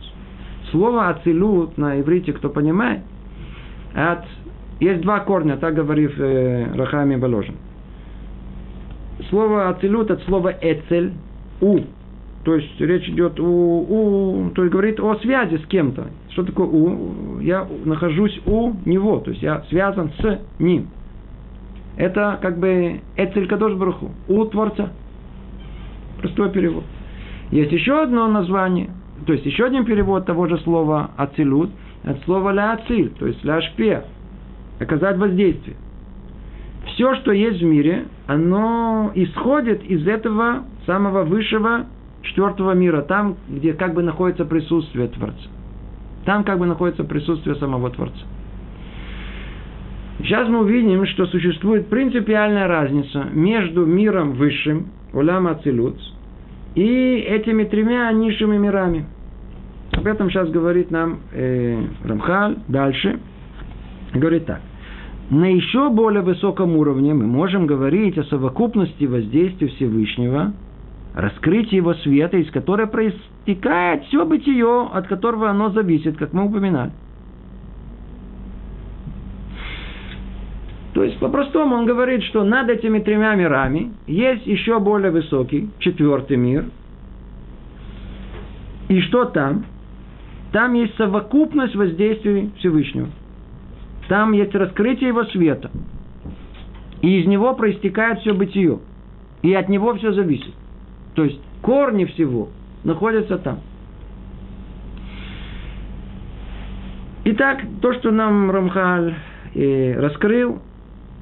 Слово ацилут на иврите, кто понимает, от... есть два корня, так говорит э, Рахами Боложин. Слово ацилут от слова эцель, у. То есть речь идет у, у, то есть говорит о связи с кем-то. Что такое у? Я нахожусь у него, то есть я связан с ним. Это как бы Эцель Кадош Баруху, у Творца. Простой перевод. Есть еще одно название, то есть еще один перевод того же слова ацилут, от слова ля ациль, то есть ля шпе, оказать воздействие. Все, что есть в мире, оно исходит из этого самого высшего четвертого мира, там, где как бы находится присутствие Творца. Там как бы находится присутствие самого Творца. Сейчас мы увидим, что существует принципиальная разница между миром высшим, Улам Ацилут, и этими тремя низшими мирами. Об этом сейчас говорит нам э, Рамхаль дальше. Говорит так. На еще более высоком уровне мы можем говорить о совокупности воздействия Всевышнего, раскрытии его света, из которой проистекает все бытие, от которого оно зависит, как мы упоминали. То есть, по-простому он говорит, что над этими тремя мирами есть еще более высокий, четвертый мир. И что там? Там есть совокупность воздействий Всевышнего. Там есть раскрытие его света. И из него проистекает все бытие. И от него все зависит. То есть корни всего находятся там. Итак, то, что нам Рамхаль э, раскрыл,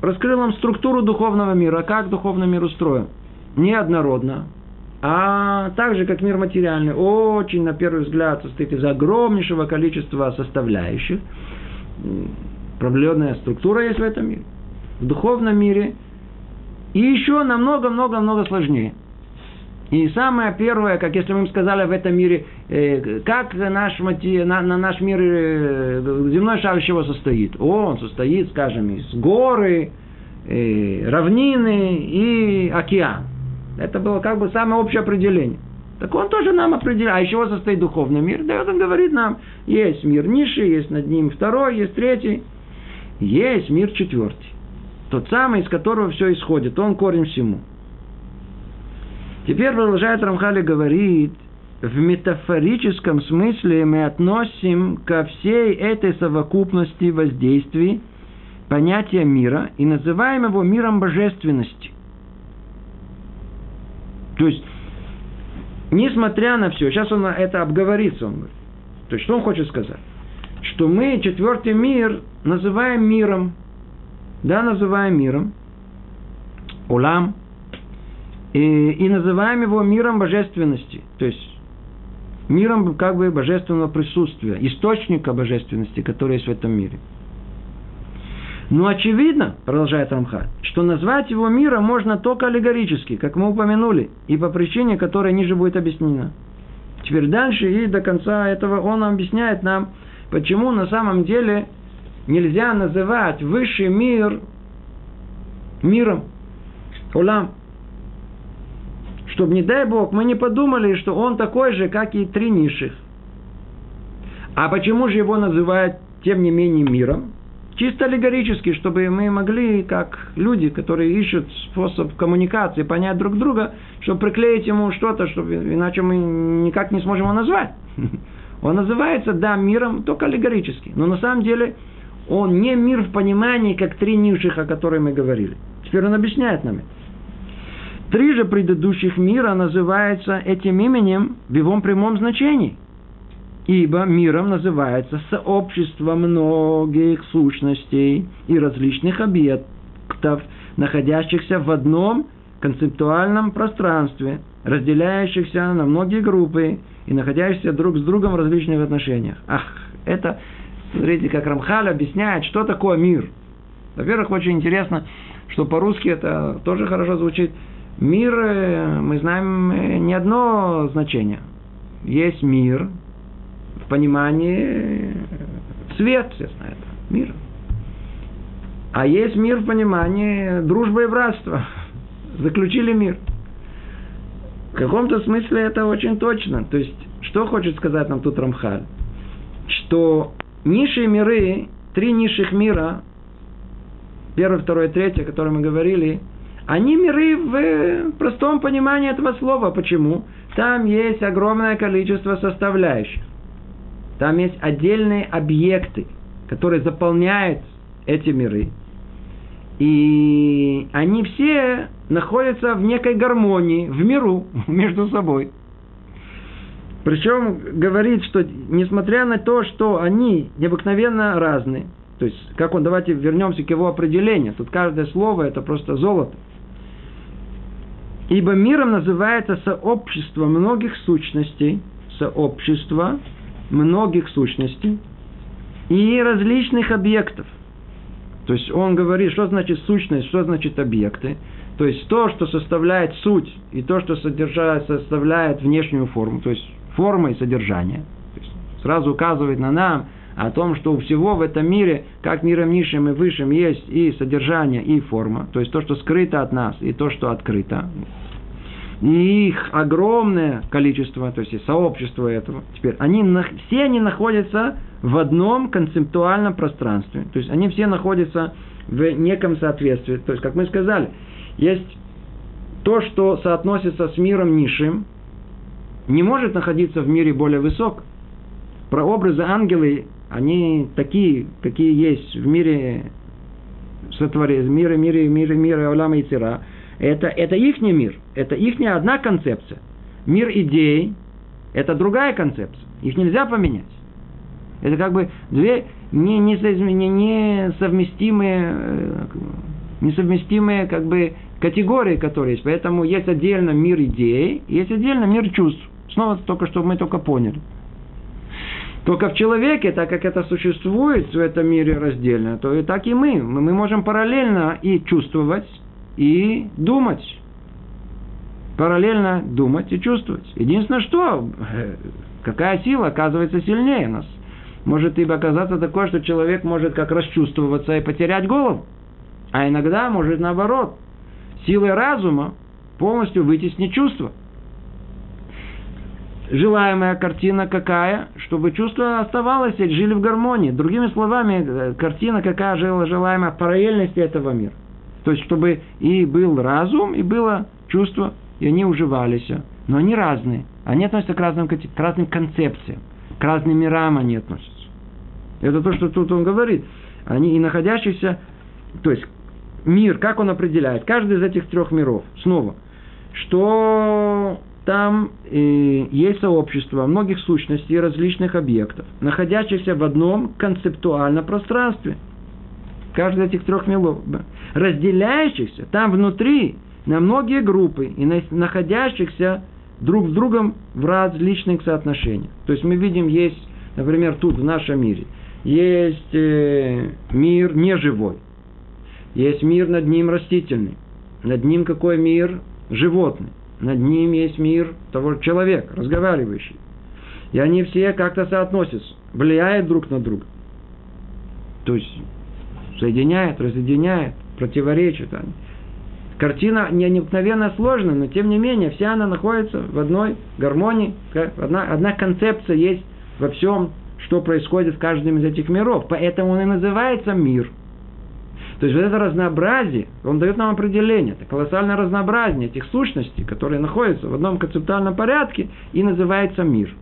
раскрыл нам структуру духовного мира, как духовный мир устроен. Неоднородно, а так же, как мир материальный, очень, на первый взгляд, состоит из огромнейшего количества составляющих. Определенная структура есть в этом мире. В духовном мире и еще намного-много-много сложнее. И самое первое, как если мы им сказали в этом мире, э, как наш, на, на наш мир э, земной шар из чего состоит? Он состоит, скажем, из горы, э, равнины и океан. Это было как бы самое общее определение. Так он тоже нам определяет. А из чего состоит духовный мир? Да, он говорит нам, есть мир низший, есть над ним второй, есть третий. Есть мир четвертый. Тот самый, из которого все исходит. Он корень всему. Теперь продолжает Рамхали говорит, в метафорическом смысле мы относим ко всей этой совокупности воздействий понятие мира и называем его миром божественности. То есть, несмотря на все, сейчас он это обговорится, он говорит. То есть, что он хочет сказать? Что мы четвертый мир называем миром. Да, называем миром. Улам, и, и называем его миром божественности, то есть миром как бы божественного присутствия, источника божественности, который есть в этом мире. Но очевидно, продолжает Рамхаль, что назвать его миром можно только аллегорически, как мы упомянули, и по причине, которая ниже будет объяснена. Теперь дальше и до конца этого он объясняет нам, почему на самом деле нельзя называть высший мир миром, улам чтобы, не дай Бог, мы не подумали, что он такой же, как и три низших. А почему же его называют, тем не менее, миром? Чисто аллегорически, чтобы мы могли, как люди, которые ищут способ коммуникации, понять друг друга, чтобы приклеить ему что-то, чтобы, иначе мы никак не сможем его назвать. Он называется, да, миром, только аллегорически. Но на самом деле он не мир в понимании, как три низших, о которых мы говорили. Теперь он объясняет нам это. Три же предыдущих мира называются этим именем в его прямом значении. Ибо миром называется сообщество многих сущностей и различных объектов, находящихся в одном концептуальном пространстве, разделяющихся на многие группы и находящихся друг с другом в различных отношениях. Ах, это, смотрите, как Рамхаль объясняет, что такое мир. Во-первых, очень интересно, что по-русски это тоже хорошо звучит. Мир, э, мы знаем, э, не одно значение. Есть мир, в понимании э, свет, все знают, мир. А есть мир в понимании дружбы и братства. Заключили мир. В каком-то смысле это очень точно. То есть, что хочет сказать нам тут Рамхаль? Что низшие миры, три низших мира, первое, второе, третье, о котором мы говорили, они миры в простом понимании этого слова. Почему? Там есть огромное количество составляющих. Там есть отдельные объекты, которые заполняют эти миры. И они все находятся в некой гармонии, в миру, между собой. Причем говорит, что несмотря на то, что они необыкновенно разные, то есть, как он, давайте вернемся к его определению. Тут каждое слово это просто золото. Ибо миром называется сообщество многих сущностей, сообщество многих сущностей и различных объектов. То есть он говорит, что значит сущность, что значит объекты. То есть то, что составляет суть, и то, что содержает, составляет внешнюю форму, то есть форма и содержание. То есть сразу указывает на нам, о том, что у всего в этом мире, как миром низшим и высшим, есть и содержание, и форма. То есть то, что скрыто от нас, и то, что открыто. И их огромное количество, то есть и сообщество этого. Теперь они, все они находятся в одном концептуальном пространстве. То есть они все находятся в неком соответствии. То есть, как мы сказали, есть то, что соотносится с миром низшим, не может находиться в мире более высок. Про образы ангелы они такие, какие есть в мире сотворения, мире, мире, мире, мире Алама и Цира. Это, это их мир, это их одна концепция. Мир идей – это другая концепция. Их нельзя поменять. Это как бы две не, не, не, несовместимые, э, несовместимые как бы категории, которые есть. Поэтому есть отдельно мир идей, есть отдельно мир чувств. Снова только что мы только поняли. Только в человеке, так как это существует в этом мире раздельно, то и так и мы. Мы можем параллельно и чувствовать, и думать. Параллельно думать и чувствовать. Единственное, что, э, какая сила оказывается сильнее нас. Может ибо оказаться такое, что человек может как расчувствоваться и потерять голову. А иногда может наоборот. Силой разума полностью вытеснить чувства желаемая картина какая? Чтобы чувство оставалось и жили в гармонии. Другими словами, э, картина какая жила желаемая параллельности этого мира. То есть, чтобы и был разум, и было чувство, и они уживались. Но они разные. Они относятся к разным, к разным концепциям. К разным мирам они относятся. Это то, что тут он говорит. Они и находящиеся, то есть мир, как он определяет? Каждый из этих трех миров. Снова. Что там э, есть сообщество многих сущностей и различных объектов, находящихся в одном концептуальном пространстве. Каждый из этих трех миров, разделяющихся там внутри на многие группы и находящихся друг с другом в различных соотношениях. То есть мы видим, есть, например, тут в нашем мире, есть э, мир неживой, есть мир над ним растительный, над ним какой мир животный над ним есть мир того человека, разговаривающий. И они все как-то соотносятся, влияют друг на друга. То есть соединяют, разъединяют, противоречат. Картина необыкновенно сложная, но тем не менее вся она находится в одной гармонии. Одна, одна концепция есть во всем, что происходит в каждом из этих миров. Поэтому он и называется мир – то есть вот это разнообразие, он дает нам определение, это колоссальное разнообразие этих сущностей, которые находятся в одном концептуальном порядке и называется мир.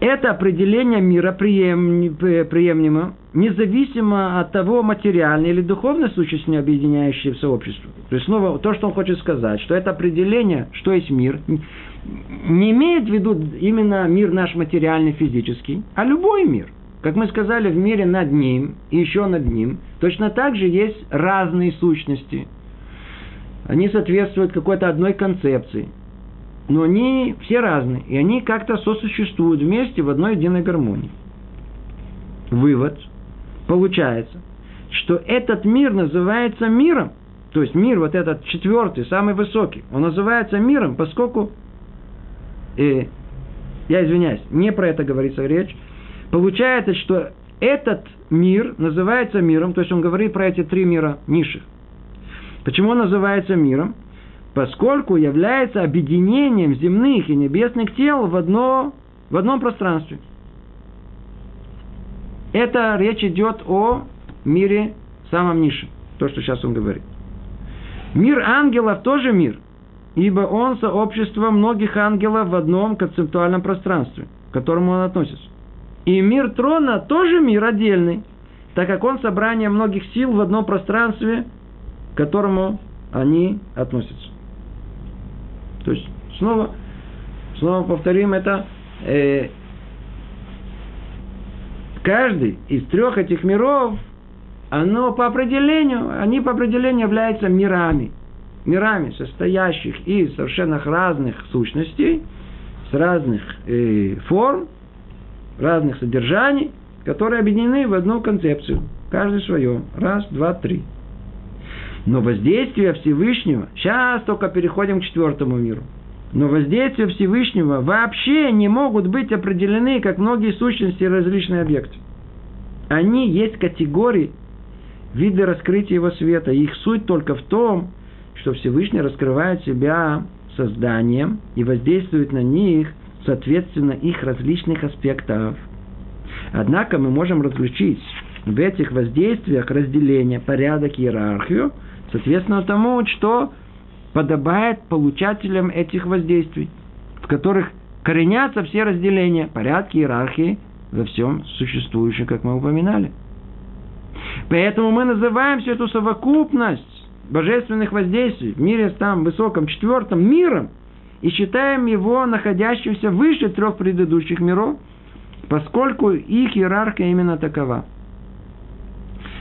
Это определение мира приемлемо, независимо от того, материальной или духовной сущности, объединяющей в сообщество. То есть снова то, что он хочет сказать, что это определение, что есть мир, не имеет в виду именно мир наш материальный, физический, а любой мир. Как мы сказали, в мире над ним и еще над ним, точно так же есть разные сущности. Они соответствуют какой-то одной концепции – но они все разные, и они как-то сосуществуют вместе в одной единой гармонии. Вывод. Получается, что этот мир называется миром, то есть мир вот этот четвертый, самый высокий, он называется миром, поскольку, э, я извиняюсь, не про это говорится речь, получается, что этот мир называется миром, то есть он говорит про эти три мира низших. Почему он называется миром? Поскольку является объединением земных и небесных тел в, одно, в одном пространстве. Это речь идет о мире самом низшем, то, что сейчас он говорит. Мир ангелов тоже мир, ибо он сообщество многих ангелов в одном концептуальном пространстве, к которому он относится. И мир трона тоже мир отдельный, так как он собрание многих сил в одном пространстве, к которому они относятся. То есть снова, снова повторим это. Э, каждый из трех этих миров, оно по определению, они по определению являются мирами. Мирами, состоящих из совершенно разных сущностей, с разных э, форм, разных содержаний, которые объединены в одну концепцию. Каждый свое. Раз, два, три. Но воздействие Всевышнего, сейчас только переходим к четвертому миру, но воздействие Всевышнего вообще не могут быть определены, как многие сущности и различные объекты. Они есть категории, виды раскрытия его света. их суть только в том, что Всевышний раскрывает себя созданием и воздействует на них, соответственно, их различных аспектов. Однако мы можем различить в этих воздействиях разделение, порядок, иерархию – Соответственно тому, что подобает получателям этих воздействий, в которых коренятся все разделения, порядки, иерархии во всем существующем, как мы упоминали. Поэтому мы называем всю эту совокупность божественных воздействий в мире там высоком четвертом миром и считаем его находящимся выше трех предыдущих миров, поскольку их иерархия именно такова –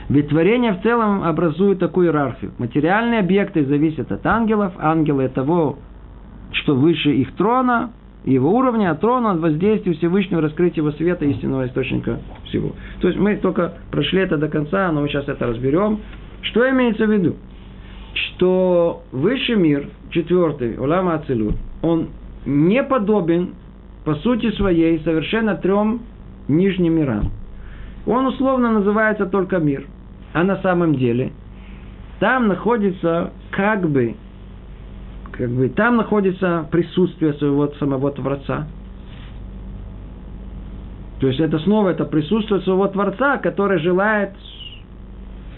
ведь творение в целом образует такую иерархию. Материальные объекты зависят от ангелов, ангелы от того, что выше их трона, его уровня, от трона, от воздействия Всевышнего, раскрытия его света, истинного источника всего. То есть мы только прошли это до конца, но мы сейчас это разберем. Что имеется в виду? Что высший мир, четвертый, Улама Ацилут, он не подобен по сути своей совершенно трем нижним мирам. Он условно называется только мир – а на самом деле там находится как бы, как бы там находится присутствие своего самого Творца. То есть это снова это присутствие своего Творца, который желает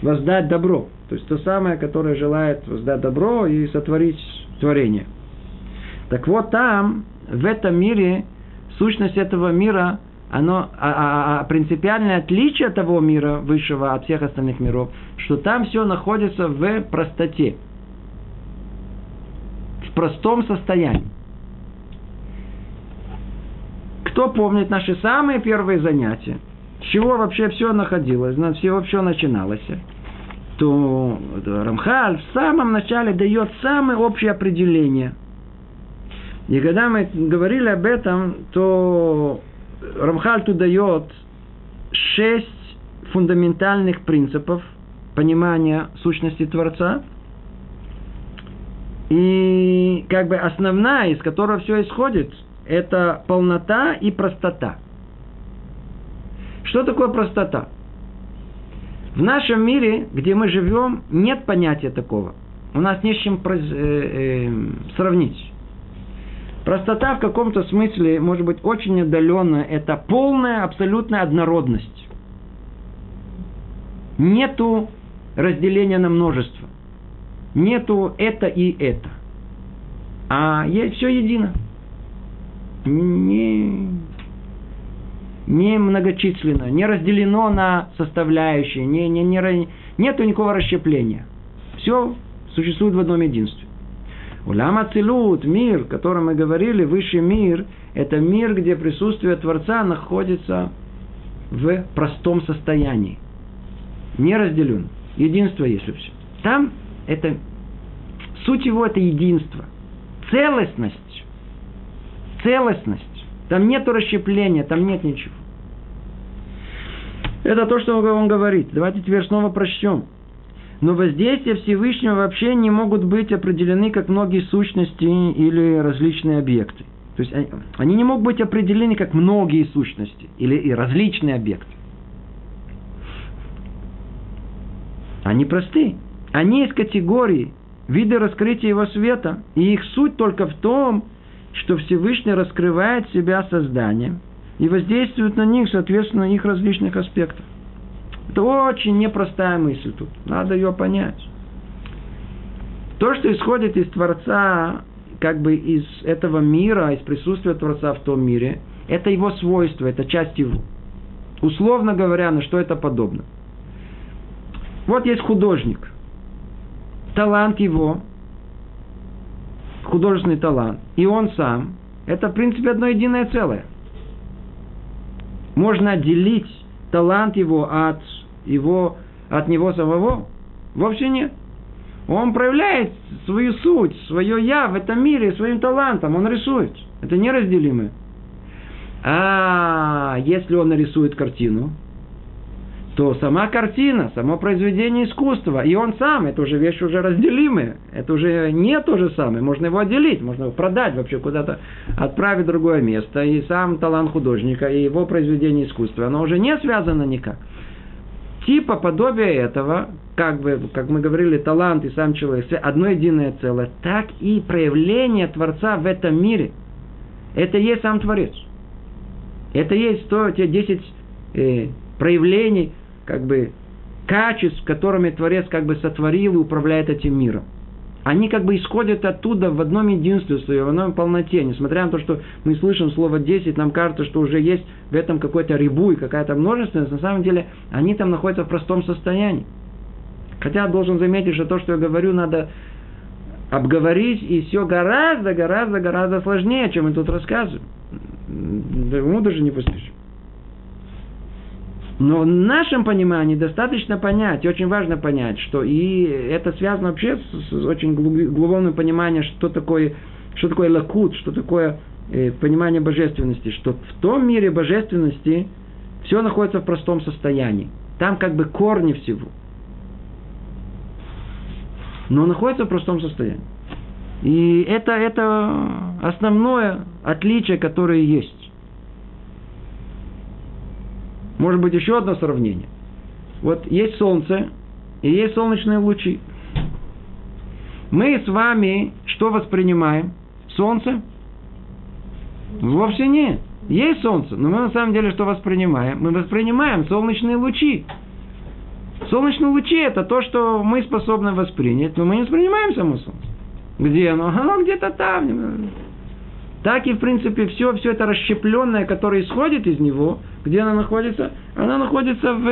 воздать добро. То есть то самое, которое желает воздать добро и сотворить творение. Так вот там, в этом мире, сущность этого мира – оно, а, а, а принципиальное отличие того мира высшего от всех остальных миров, что там все находится в простоте, в простом состоянии. Кто помнит наши самые первые занятия, с чего вообще все находилось, с чего все начиналось, то Рамхаль в самом начале дает самое общее определение. И когда мы говорили об этом, то Рамхаль тут дает шесть фундаментальных принципов понимания сущности Творца. И как бы основная, из которой все исходит, это полнота и простота. Что такое простота? В нашем мире, где мы живем, нет понятия такого. У нас не с чем э, э, сравнить. Простота в каком-то смысле может быть очень отдаленная. Это полная, абсолютная однородность. Нету разделения на множество. Нету это и это. А есть все едино. Не... не многочисленно, не разделено на составляющие, не, не, не, нету никакого расщепления. Все существует в одном единстве. Улам Ацилут, мир, о котором мы говорили, высший мир, это мир, где присутствие Творца находится в простом состоянии. Не разделен. Единство есть все. Там это суть его это единство. Целостность. Целостность. Там нет расщепления, там нет ничего. Это то, что он говорит. Давайте теперь снова прочтем. Но воздействия Всевышнего вообще не могут быть определены как многие сущности или различные объекты. То есть они не могут быть определены как многие сущности или и различные объекты. Они просты. Они из категории виды раскрытия его света. И их суть только в том, что Всевышний раскрывает себя созданием и воздействует на них, соответственно, их различных аспектов. Это очень непростая мысль тут. Надо ее понять. То, что исходит из Творца, как бы из этого мира, из присутствия Творца в том мире, это его свойство, это часть его. Условно говоря, на что это подобно. Вот есть художник. Талант его, художественный талант, и он сам, это, в принципе, одно единое целое. Можно отделить талант его от его, от него самого? Вовсе нет. Он проявляет свою суть, свое я в этом мире своим талантом. Он рисует. Это неразделимое. А если он нарисует картину, то сама картина, само произведение искусства, и он сам, это уже вещь уже разделимая, это уже не то же самое, можно его отделить, можно его продать вообще куда-то, отправить в другое место, и сам талант художника, и его произведение искусства, оно уже не связано никак. Типа подобие этого, как бы, как мы говорили, талант и сам человек, одно единое целое, так и проявление Творца в этом мире, это есть сам Творец. Это есть то, те 10 э, проявлений, как бы качеств, которыми Творец как бы сотворил и управляет этим миром. Они как бы исходят оттуда в одном единстве своем, в одной полноте. Несмотря на то, что мы слышим слово 10, нам кажется, что уже есть в этом какой-то рибуй, какая-то множественность. На самом деле они там находятся в простом состоянии. Хотя должен заметить, что то, что я говорю, надо обговорить, и все гораздо, гораздо, гораздо сложнее, чем мы тут рассказываем. Ему даже не постижим. Но в нашем понимании достаточно понять, и очень важно понять, что и это связано вообще с, с очень глубоким пониманием, что такое, что такое лакут, что такое э, понимание божественности, что в том мире божественности все находится в простом состоянии. Там как бы корни всего. Но находится в простом состоянии. И это, это основное отличие, которое есть. Может быть, еще одно сравнение. Вот есть солнце и есть солнечные лучи. Мы с вами что воспринимаем? Солнце? Вовсе нет. Есть солнце, но мы на самом деле что воспринимаем? Мы воспринимаем солнечные лучи. Солнечные лучи – это то, что мы способны воспринять, но мы не воспринимаем само солнце. Где оно? Оно где-то там. Так и, в принципе, все, все это расщепленное, которое исходит из него, где оно находится? Оно находится в,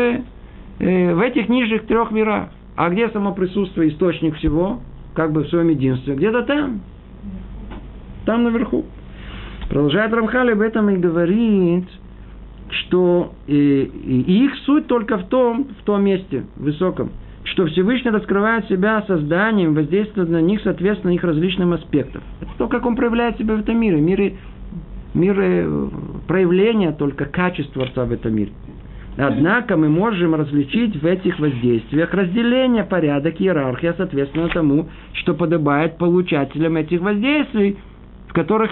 э, в этих нижних трех мирах. А где само присутствие, источник всего, как бы в своем единстве? Где-то там. Там наверху. Продолжает Рамхали об этом и говорит, что и, э, и их суть только в том, в том месте высоком, что Всевышний раскрывает себя созданием, воздействует на них, соответственно, их различным аспектам. Это то, как он проявляет себя в этом мире. Мире, мире проявления только качества Творца в этом мире. Однако мы можем различить в этих воздействиях разделение, порядок, иерархия, соответственно тому, что подобает получателям этих воздействий, в которых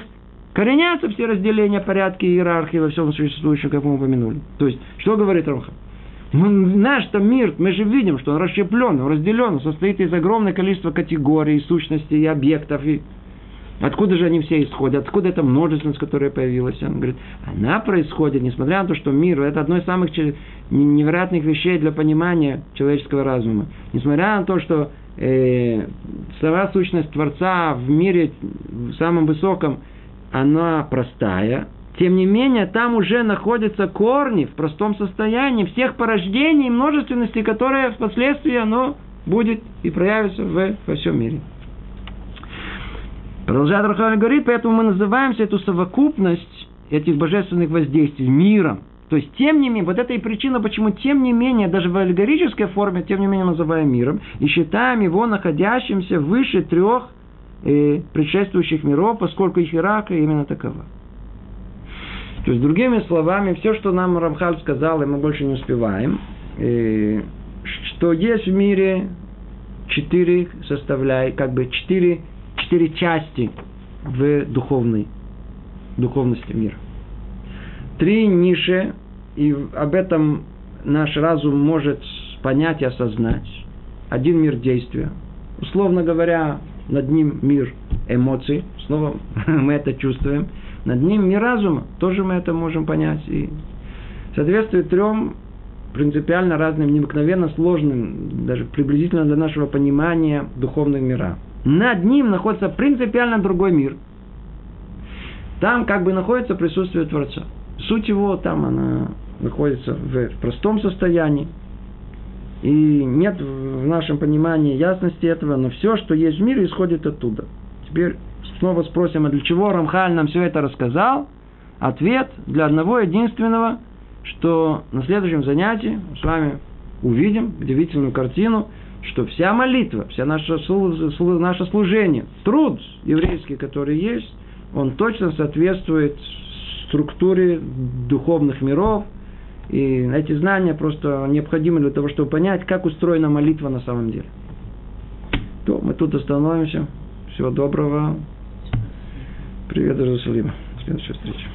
коренятся все разделения, порядки, иерархии во всем существующем, как мы упомянули. То есть, что говорит Рамхан? Ну, наш там мир, мы же видим, что он расщеплен, он разделен, он состоит из огромного количества категорий, сущностей и объектов. Откуда же они все исходят? Откуда эта множественность, которая появилась? Он говорит, она происходит, несмотря на то, что мир – это одно из самых невероятных вещей для понимания человеческого разума. Несмотря на то, что э, сама сущность Творца в мире, в самом высоком, она простая, Тем не менее, там уже находятся корни в простом состоянии всех порождений и множественности, которые впоследствии оно будет и проявится в, во всем мире. Продолжает Рахаль говорит, поэтому мы называемся эту совокупность этих божественных воздействий миром. То есть, тем не менее, вот это и причина, почему, тем не менее, даже в аллегорической форме, тем не менее, называем миром, и считаем его находящимся выше трех э, предшествующих миров, поскольку их иерархия именно такова. То есть, другими словами, все, что нам Рамхаль сказал, и мы больше не успеваем, э, что есть в мире четыре составляй, как бы четыре, четыре части в духовной, духовности мира. Три ниши, и об этом наш разум может понять и осознать. Один мир действия. Условно говоря, над ним мир эмоций. Снова мы это чувствуем. Над ним мир разума, тоже мы это можем понять. И соответствует трем принципиально разным, необыкновенно сложным, даже приблизительно для нашего понимания духовного мира. Над ним находится принципиально другой мир. Там как бы находится присутствие Творца. Суть его там она находится в простом состоянии. И нет в нашем понимании ясности этого, но все, что есть в мире, исходит оттуда. Теперь снова спросим, а для чего Рамхаль нам все это рассказал? Ответ для одного единственного, что на следующем занятии с вами увидим удивительную картину, что вся молитва, вся наша, наше служение, труд еврейский, который есть, он точно соответствует структуре духовных миров, и эти знания просто необходимы для того, чтобы понять, как устроена молитва на самом деле. То мы тут остановимся. Всего доброго. Привет, Иерусалима. Следующая встреча.